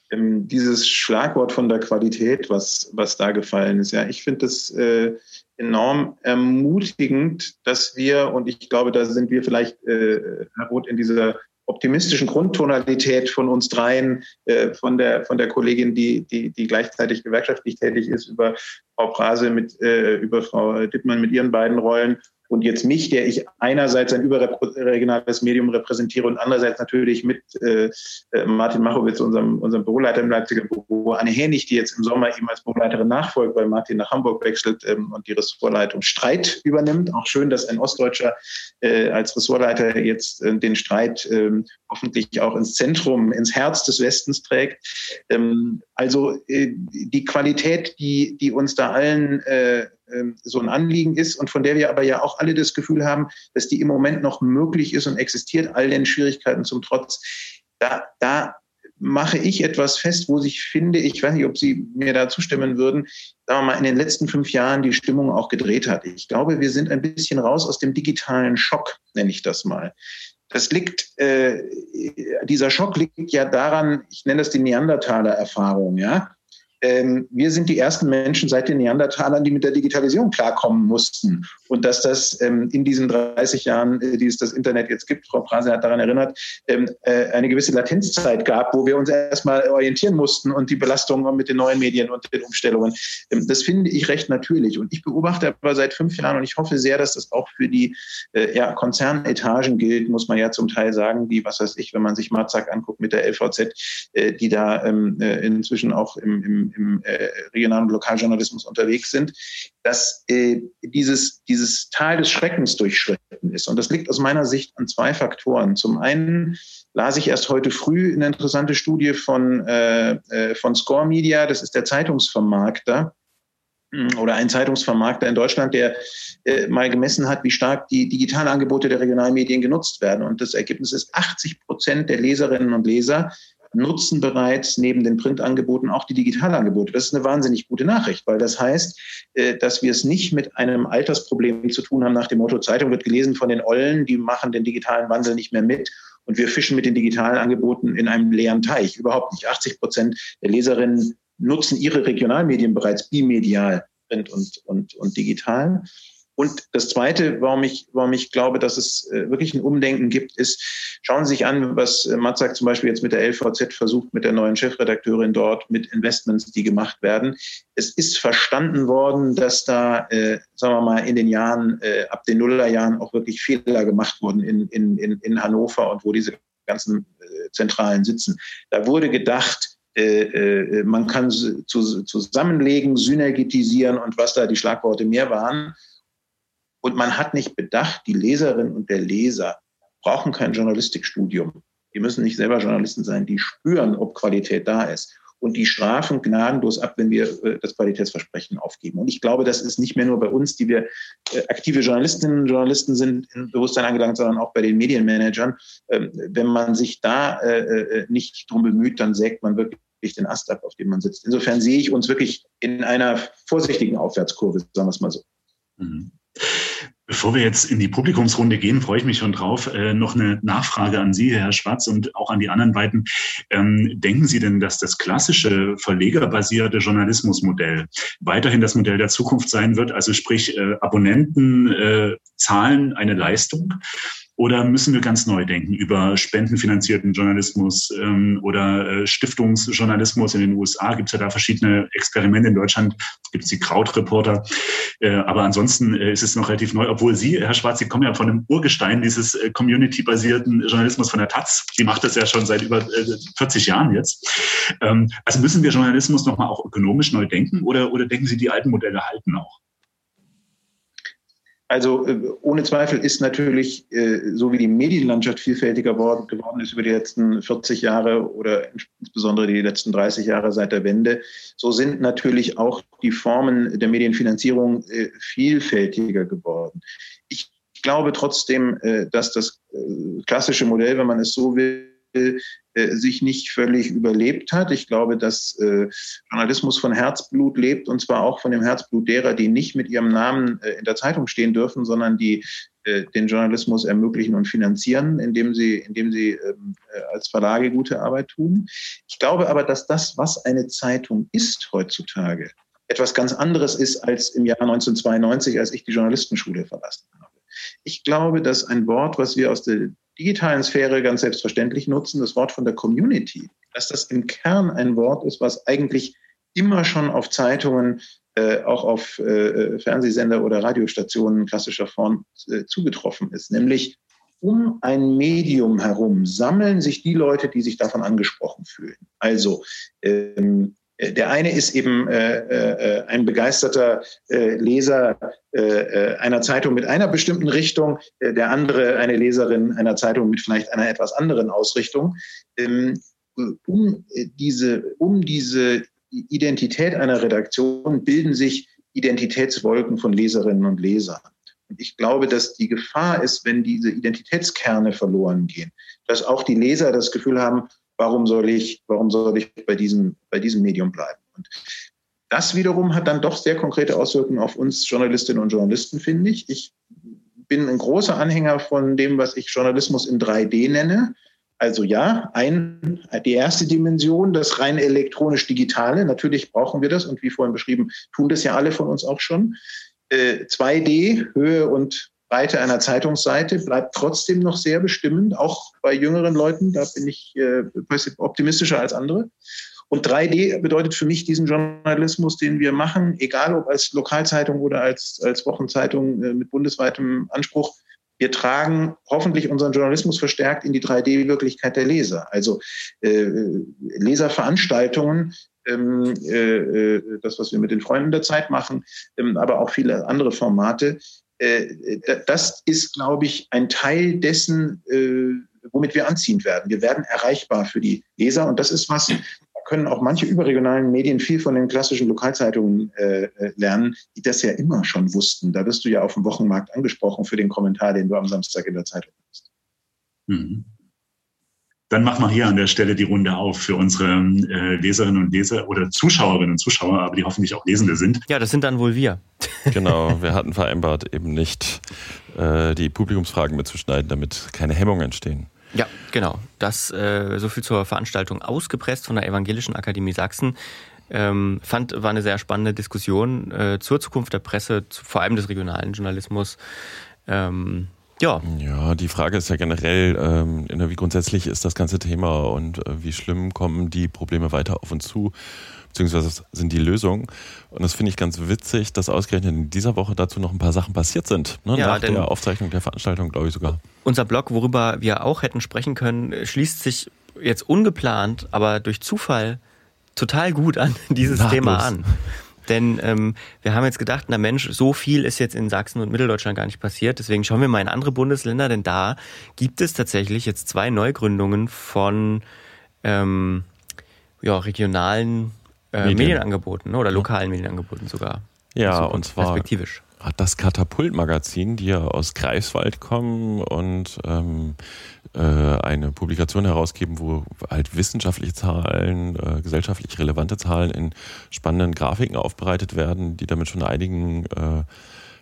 Ähm, dieses Schlagwort von der Qualität, was, was da gefallen ist. Ja, ich finde das äh, enorm ermutigend, dass wir, und ich glaube, da sind wir vielleicht, äh, Herr Roth, in dieser optimistischen Grundtonalität von uns dreien, äh, von der von der Kollegin, die die die gleichzeitig gewerkschaftlich tätig ist, über Frau Prase mit äh, über Frau Dittmann mit ihren beiden Rollen und jetzt mich, der ich einerseits ein überregionales Medium repräsentiere und andererseits natürlich mit äh, äh, Martin Machowitz, unserem, unserem Büroleiter im Leipziger Büro, Anne Henig, die jetzt im Sommer ihm als Büroleiterin nachfolgt, weil Martin nach Hamburg wechselt ähm, und die Ressortleitung Streit übernimmt. Auch schön, dass ein Ostdeutscher äh, als Ressortleiter jetzt äh, den Streit äh, hoffentlich auch ins Zentrum, ins Herz des Westens trägt. Ähm, also äh, die Qualität, die, die uns da allen äh, ähm, so ein Anliegen ist und von der wir aber ja auch alle das Gefühl haben, dass die im Moment noch möglich ist und existiert, all den Schwierigkeiten zum Trotz. Da, da mache ich etwas fest, wo sich finde, ich weiß nicht, ob Sie mir da zustimmen würden, sagen wir mal, in den letzten fünf Jahren die Stimmung auch gedreht hat. Ich glaube, wir sind ein bisschen raus aus dem digitalen Schock, nenne ich das mal. Das liegt, äh, dieser Schock liegt ja daran, ich nenne das die Neandertaler-Erfahrung, ja ähm, wir sind die ersten Menschen seit den Neandertalern, die mit der Digitalisierung klarkommen mussten. Und dass das ähm, in diesen 30 Jahren, äh, die es das Internet jetzt gibt, Frau Prase hat daran erinnert, ähm, äh, eine gewisse Latenzzeit gab, wo wir uns erstmal orientieren mussten und die Belastungen mit den neuen Medien und den Umstellungen. Ähm, das finde ich recht natürlich. Und ich beobachte aber seit fünf Jahren und ich hoffe sehr, dass das auch für die äh, ja, Konzernetagen gilt, muss man ja zum Teil sagen, die, was weiß ich, wenn man sich Marzak anguckt mit der LVZ, äh, die da ähm, äh, inzwischen auch im, im im, äh, regionalen Lokaljournalismus unterwegs sind, dass äh, dieses, dieses Tal des Schreckens durchschritten ist. Und das liegt aus meiner Sicht an zwei Faktoren. Zum einen las ich erst heute früh eine interessante Studie von, äh, äh von Score Media, das ist der Zeitungsvermarkter, hm, oder ein Zeitungsvermarkter in Deutschland, der äh, mal gemessen hat, wie stark die digitalen Angebote der Regionalmedien genutzt werden. Und das Ergebnis ist, 80 Prozent der Leserinnen und Leser nutzen bereits neben den Printangeboten auch die Digitalangebote. Das ist eine wahnsinnig gute Nachricht, weil das heißt, äh, dass wir es nicht mit einem Altersproblem zu tun haben nach dem Motto, Zeitung wird gelesen von den Ollen, die machen den digitalen Wandel nicht mehr mit. Und wir fischen mit den digitalen Angeboten in einem leeren Teich. Überhaupt nicht. 80 Prozent der Leserinnen nutzen ihre Regionalmedien bereits bimedial, Print und, und, und digital. Und das Zweite, warum ich, warum ich glaube, dass es äh, wirklich ein Umdenken gibt, ist, schauen Sie sich an, was äh, Matzak zum Beispiel jetzt mit der LVZ versucht, mit der neuen Chefredakteurin dort, mit Investments, die gemacht werden. Es ist verstanden worden, dass da, äh, sagen wir mal, in den Jahren, äh, ab den Nullerjahren auch wirklich Fehler gemacht wurden in, in, in, in Hannover und wo diese ganzen äh, Zentralen sitzen. Da wurde gedacht, äh, man kann zu, zusammenlegen, synergetisieren und was da die Schlagworte mehr waren. Und man hat nicht bedacht, die Leserin und der Leser brauchen kein Journalistikstudium. Die müssen nicht selber Journalisten sein. Die spüren, ob Qualität da ist. Und die strafen gnadenlos ab, wenn wir äh, das Qualitätsversprechen aufgeben. Und ich glaube, das ist nicht mehr nur bei uns, die wir äh, aktive Journalistinnen und Journalisten sind, im Bewusstsein angelangt, sondern auch bei den Medienmanagern. Ähm, wenn man sich da äh, nicht drum bemüht, dann sägt man wirklich den Ast ab, auf dem man sitzt. Insofern sehe ich uns wirklich in einer vorsichtigen Aufwärtskurve, sagen wir es mal so. Mhm. Bevor wir jetzt in die Publikumsrunde gehen, freue ich mich schon drauf. Äh, noch eine Nachfrage an Sie, Herr Schwarz, und auch an die anderen beiden. Ähm, denken Sie denn, dass das klassische verlegerbasierte Journalismusmodell weiterhin das Modell der Zukunft sein wird? Also sprich, äh, Abonnenten äh, zahlen eine Leistung oder müssen wir ganz neu denken über spendenfinanzierten Journalismus ähm, oder äh, Stiftungsjournalismus? In den USA gibt es ja da verschiedene Experimente. In Deutschland gibt es die Krautreporter. Äh, aber ansonsten äh, ist es noch relativ neu, obwohl Sie, Herr Schwarz, Sie kommen ja von einem Urgestein dieses äh, community-basierten Journalismus von der Taz. Die macht das ja schon seit über 40 äh, Jahren jetzt. Ähm, also müssen wir Journalismus nochmal auch ökonomisch neu denken oder, oder denken Sie, die alten Modelle halten auch? Also äh, ohne Zweifel ist natürlich, äh, so wie die Medienlandschaft vielfältiger geworden ist über die letzten 40 Jahre oder insbesondere die letzten 30 Jahre seit der Wende, so sind natürlich auch die Formen der Medienfinanzierung äh, vielfältiger geworden. Ich glaube trotzdem, dass das klassische Modell, wenn man es so will, sich nicht völlig überlebt hat. Ich glaube, dass äh, Journalismus von Herzblut lebt und zwar auch von dem Herzblut derer, die nicht mit ihrem Namen äh, in der Zeitung stehen dürfen, sondern die äh, den Journalismus ermöglichen und finanzieren, indem sie, indem sie ähm, äh, als Verlage gute Arbeit tun. Ich glaube aber, dass das, was eine Zeitung ist heutzutage, etwas ganz anderes ist als im Jahr 1992, als ich die Journalistenschule verlassen habe. Ich glaube, dass ein Wort, was wir aus der digitalen Sphäre ganz selbstverständlich nutzen, das Wort von der Community, dass das im Kern ein Wort ist, was eigentlich immer schon auf Zeitungen, äh, auch auf äh, Fernsehsender oder Radiostationen klassischer Form äh, zugetroffen ist, nämlich um ein Medium herum sammeln sich die Leute, die sich davon angesprochen fühlen. Also ähm, äh, der eine ist eben äh, äh, ein begeisterter äh, Leser äh, äh, einer Zeitung mit einer bestimmten Richtung, der andere eine Leserin einer Zeitung mit vielleicht einer etwas anderen Ausrichtung. Ähm, um, diese, um diese Identität einer Redaktion bilden sich Identitätswolken von Leserinnen und Lesern. Und ich glaube, dass die Gefahr ist, wenn diese Identitätskerne verloren gehen, dass auch die Leser das Gefühl haben, warum soll ich, warum soll ich bei diesem, bei diesem Medium bleiben? Und das wiederum hat dann doch sehr konkrete Auswirkungen auf uns Journalistinnen und Journalisten, finde ich. Ich bin ein großer Anhänger von dem, was ich Journalismus in 3D nenne. Also ja, ein, die erste Dimension, das rein elektronisch-digitale. Natürlich brauchen wir das und wie vorhin beschrieben, tun das ja alle von uns auch schon. Äh, 2D, Höhe und Breite einer Zeitungsseite bleibt trotzdem noch sehr bestimmend, auch bei jüngeren Leuten. Da bin ich äh, optimistischer als andere. Und 3D bedeutet für mich diesen Journalismus, den wir machen, egal ob als Lokalzeitung oder als, als Wochenzeitung äh, mit bundesweitem Anspruch. Wir tragen hoffentlich unseren Journalismus verstärkt in die 3D-Wirklichkeit der Leser. Also äh, Leserveranstaltungen, ähm, äh, äh, das, was wir mit den Freunden der Zeit machen, ähm, aber auch viele andere Formate, das ist, glaube ich, ein Teil dessen, äh, womit wir anziehend werden. Wir werden erreichbar für die Leser und das ist was, da können auch manche überregionalen Medien viel von den klassischen Lokalzeitungen äh, lernen, die das ja immer schon wussten. Da wirst du ja auf dem Wochenmarkt angesprochen für den Kommentar, den du am Samstag in der Zeitung hast. Mhm. Dann machen wir hier an der Stelle die Runde auf für unsere äh, Leserinnen und Leser oder Zuschauerinnen und Zuschauer, aber die hoffentlich auch Lesende sind. Ja, das sind dann wohl wir. Genau, wir hatten vereinbart, eben nicht äh, die Publikumsfragen mitzuschneiden, damit keine Hemmungen entstehen. Ja, genau. Das äh, so viel zur Veranstaltung ausgepresst von der Evangelischen Akademie Sachsen. Ähm, fand war eine sehr spannende Diskussion äh, zur Zukunft der Presse, zu, vor allem des regionalen Journalismus. Ähm, ja. Ja, die Frage ist ja generell, ähm, wie grundsätzlich ist das ganze Thema und äh, wie schlimm kommen die Probleme weiter auf uns zu, beziehungsweise sind die Lösungen. Und das finde ich ganz witzig, dass ausgerechnet in dieser Woche dazu noch ein paar Sachen passiert sind. Ne? Ja, Nach der Aufzeichnung der Veranstaltung, glaube ich sogar. Unser Blog, worüber wir auch hätten sprechen können, schließt sich jetzt ungeplant, aber durch Zufall total gut an dieses Nahtlos. Thema an. Denn ähm, wir haben jetzt gedacht, na Mensch, so viel ist jetzt in Sachsen und Mitteldeutschland gar nicht passiert. Deswegen schauen wir mal in andere Bundesländer, denn da gibt es tatsächlich jetzt zwei Neugründungen von ähm, ja, regionalen äh, Medien. Medienangeboten oder lokalen Medienangeboten sogar. Ja, und zwar perspektivisch hat das Katapult-Magazin, die ja aus Greifswald kommen und ähm, äh, eine Publikation herausgeben, wo halt wissenschaftliche Zahlen, äh, gesellschaftlich relevante Zahlen in spannenden Grafiken aufbereitet werden, die damit schon einigen äh,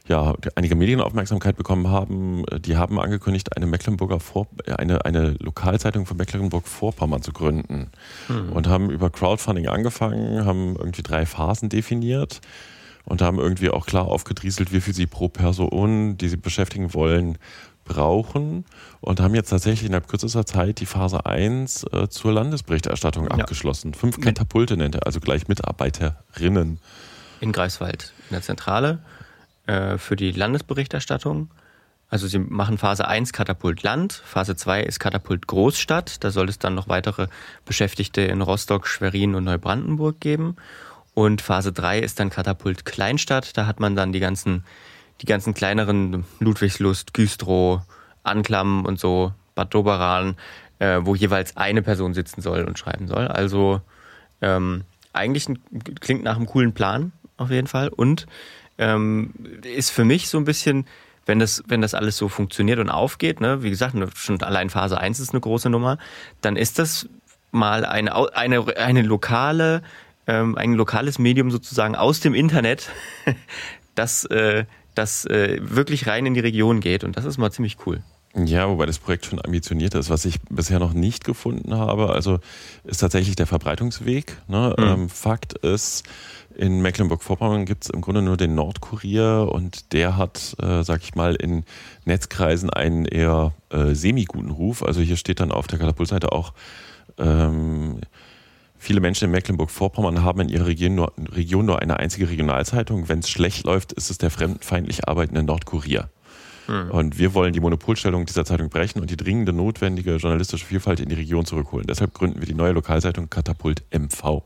ja, einige Medienaufmerksamkeit bekommen haben. Die haben angekündigt, eine Mecklenburger Vor eine, eine Lokalzeitung von Mecklenburg-Vorpommern zu gründen. Hm. Und haben über Crowdfunding angefangen, haben irgendwie drei Phasen definiert und haben irgendwie auch klar aufgedrieselt, wie viel sie pro Person, die sie beschäftigen wollen, brauchen und haben jetzt tatsächlich innerhalb kürzester Zeit die Phase 1 äh, zur Landesberichterstattung ja. abgeschlossen. Fünf Katapulte nennt er, also gleich Mitarbeiterinnen. In Greifswald, in der Zentrale äh, für die Landesberichterstattung. Also sie machen Phase 1 Katapult Land, Phase 2 ist Katapult Großstadt. Da soll es dann noch weitere Beschäftigte in Rostock, Schwerin und Neubrandenburg geben. Und Phase 3 ist dann Katapult Kleinstadt. Da hat man dann die ganzen, die ganzen kleineren Ludwigslust, Güstrow, Anklam und so, Bad Doberan, äh, wo jeweils eine Person sitzen soll und schreiben soll. Also ähm, eigentlich ein, klingt nach einem coolen Plan auf jeden Fall. Und ähm, ist für mich so ein bisschen, wenn das, wenn das alles so funktioniert und aufgeht, ne, wie gesagt, schon allein Phase 1 ist eine große Nummer, dann ist das mal eine, eine, eine lokale, ähm, ein lokales Medium sozusagen aus dem Internet, das, äh, das äh, wirklich rein in die Region geht. Und das ist mal ziemlich cool. Ja, wobei das Projekt schon ambitioniert ist. Was ich bisher noch nicht gefunden habe, also ist tatsächlich der Verbreitungsweg. Ne? Mhm. Ähm, Fakt ist, in Mecklenburg-Vorpommern gibt es im Grunde nur den Nordkurier und der hat, äh, sag ich mal, in Netzkreisen einen eher äh, semi-guten Ruf. Also hier steht dann auf der Katapultseite auch, ähm, viele Menschen in Mecklenburg-Vorpommern haben in ihrer Region nur, Region nur eine einzige Regionalzeitung. Wenn es schlecht läuft, ist es der fremdenfeindlich arbeitende Nordkurier. Mhm. Und wir wollen die Monopolstellung dieser Zeitung brechen und die dringende notwendige journalistische Vielfalt in die Region zurückholen. Deshalb gründen wir die neue Lokalzeitung Katapult MV.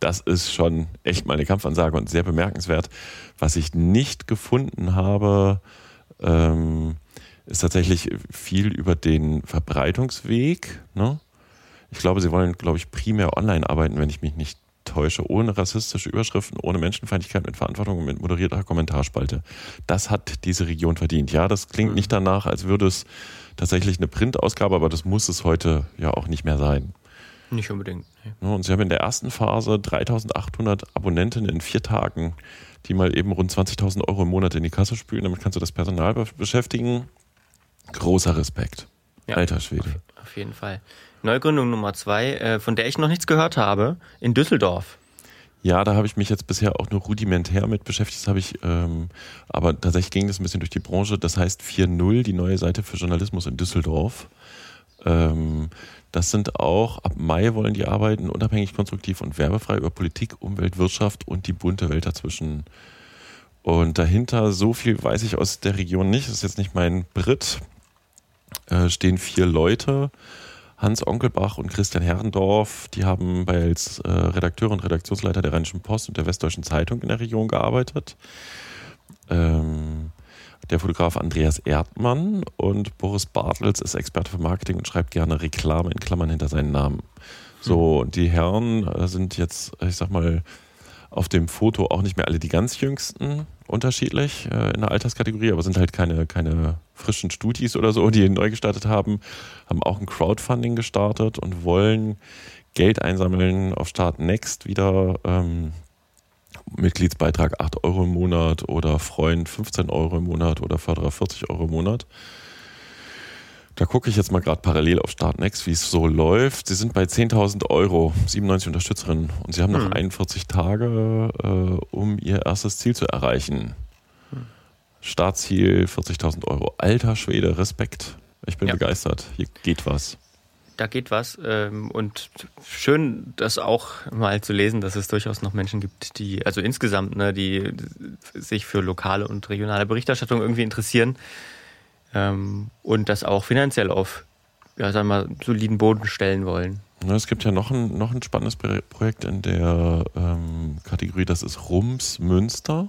Das ist schon echt mal eine Kampfansage und sehr bemerkenswert. Was ich nicht gefunden habe, ähm, ist tatsächlich viel über den Verbreitungsweg. Ne? Ich glaube, sie wollen, glaube ich, primär online arbeiten, wenn ich mich nicht täusche, ohne rassistische Überschriften, ohne Menschenfeindlichkeit, mit Verantwortung und mit moderierter Kommentarspalte. Das hat diese Region verdient. Ja, das klingt nicht danach, als würde es tatsächlich eine Printausgabe, aber das muss es heute ja auch nicht mehr sein. Nicht unbedingt. Nee. Und sie haben in der ersten Phase 3800 Abonnenten in vier Tagen, die mal eben rund 20.000 Euro im Monat in die Kasse spülen. Damit kannst du das Personal beschäftigen. Großer Respekt. Ja, Alter Schwede. Auf, auf jeden Fall. Neugründung Nummer zwei, äh, von der ich noch nichts gehört habe, in Düsseldorf. Ja, da habe ich mich jetzt bisher auch nur rudimentär mit beschäftigt. Habe ich, ähm, aber tatsächlich ging das ein bisschen durch die Branche. Das heißt 4.0, die neue Seite für Journalismus in Düsseldorf. Ähm, das sind auch, ab Mai wollen die arbeiten, unabhängig, konstruktiv und werbefrei über Politik, Umwelt, Wirtschaft und die bunte Welt dazwischen. Und dahinter, so viel weiß ich aus der Region nicht, das ist jetzt nicht mein Brit, äh, stehen vier Leute. Hans Onkelbach und Christian Herrendorf, die haben bei als äh, Redakteur und Redaktionsleiter der Rheinischen Post und der Westdeutschen Zeitung in der Region gearbeitet. Ähm, der Fotograf Andreas Erdmann und Boris Bartels ist Experte für Marketing und schreibt gerne Reklame in Klammern hinter seinen Namen. So, und die Herren äh, sind jetzt, ich sag mal, auf dem Foto auch nicht mehr alle die ganz jüngsten unterschiedlich äh, in der Alterskategorie, aber sind halt keine, keine frischen Studis oder so, die neu gestartet haben, haben auch ein Crowdfunding gestartet und wollen Geld einsammeln auf Start Next wieder. Ähm, Mitgliedsbeitrag 8 Euro im Monat oder Freund 15 Euro im Monat oder Förderer 40 Euro im Monat. Da gucke ich jetzt mal gerade parallel auf Startnext, wie es so läuft. Sie sind bei 10.000 Euro, 97 Unterstützerinnen und sie haben noch hm. 41 Tage, äh, um ihr erstes Ziel zu erreichen. Hm. Startziel 40.000 Euro. Alter Schwede, Respekt. Ich bin ja. begeistert. Hier geht was. Da geht was. Ähm, und schön, das auch mal zu lesen, dass es durchaus noch Menschen gibt, die, also insgesamt, ne, die sich für lokale und regionale Berichterstattung irgendwie interessieren ähm, und das auch finanziell auf, ja, sagen wir mal, soliden Boden stellen wollen. Es gibt ja noch ein, noch ein spannendes Projekt in der ähm, Kategorie, das ist Rums Münster.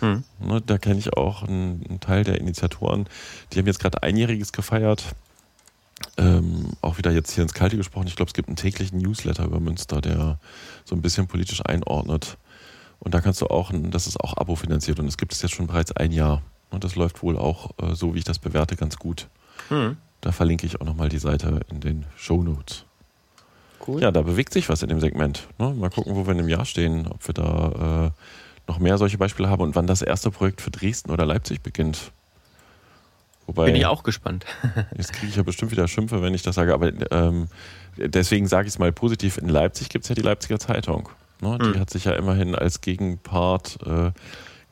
Hm. Ne, da kenne ich auch einen, einen, Teil der Initiatoren. Die haben jetzt gerade einjähriges gefeiert. Ähm, auch wieder jetzt hier ins Kalte gesprochen. Ich glaube, es gibt einen täglichen Newsletter über Münster, der so ein bisschen politisch einordnet. Und da kannst du auch, das ist auch Abo finanziert und es gibt es jetzt schon bereits ein Jahr. Und das läuft wohl auch, äh, so wie ich das bewerte, ganz gut. Hm. Da verlinke ich auch nochmal die Seite in den Show Notes. Cool. Ja, da bewegt sich was in dem Segment. Ne? Mal gucken, wo wir in einem Jahr stehen, ob wir da äh, noch mehr solche Beispiele haben und wann das erste Projekt für Dresden oder Leipzig beginnt. Wobei, Bin ich auch gespannt. jetzt kriege ich ja bestimmt wieder Schimpfe, wenn ich das sage, aber ähm, deswegen sage ich es mal positiv. In Leipzig gibt es ja die Leipziger Zeitung. Ne? Die hm. hat sich ja immerhin als Gegenpart äh,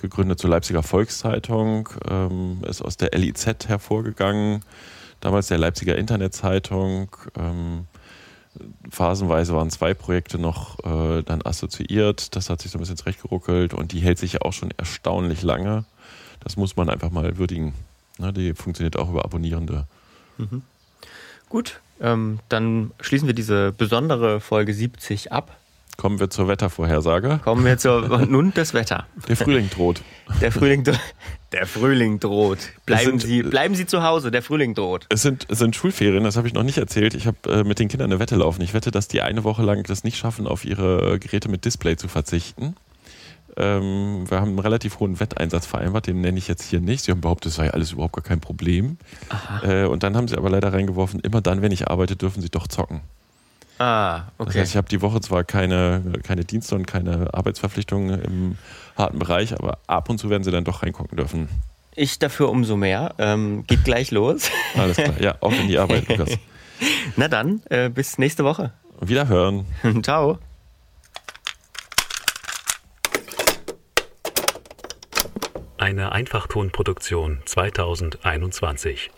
gegründet zur Leipziger Volkszeitung, ähm, ist aus der LIZ hervorgegangen, damals der Leipziger Internetzeitung. Ähm, phasenweise waren zwei Projekte noch äh, dann assoziiert. Das hat sich so ein bisschen zurechtgeruckelt und die hält sich ja auch schon erstaunlich lange. Das muss man einfach mal würdigen. Ne, die funktioniert auch über Abonnierende. Mhm. Gut, ähm, dann schließen wir diese besondere Folge 70 ab. Kommen wir zur Wettervorhersage. Kommen wir zur nun das Wetter. Der Frühling droht. Der Frühling, der Frühling droht. Bleiben, sind, Sie, bleiben Sie zu Hause, der Frühling droht. Es sind, es sind Schulferien, das habe ich noch nicht erzählt. Ich habe äh, mit den Kindern eine Wette laufen. Ich wette, dass die eine Woche lang das nicht schaffen, auf ihre Geräte mit Display zu verzichten. Ähm, wir haben einen relativ hohen Wetteinsatz vereinbart, den nenne ich jetzt hier nicht. Sie haben behauptet, es sei alles überhaupt gar kein Problem. Äh, und dann haben sie aber leider reingeworfen, immer dann, wenn ich arbeite, dürfen sie doch zocken. Ah, okay. Das heißt, ich habe die Woche zwar keine, keine Dienste und keine Arbeitsverpflichtungen im harten Bereich, aber ab und zu werden sie dann doch reingucken dürfen. Ich dafür umso mehr. Ähm, geht gleich los. Alles klar. Ja, auf in die Arbeit, Lukas. Na dann, äh, bis nächste Woche. Wiederhören. Ciao. Eine Einfachtonproduktion 2021.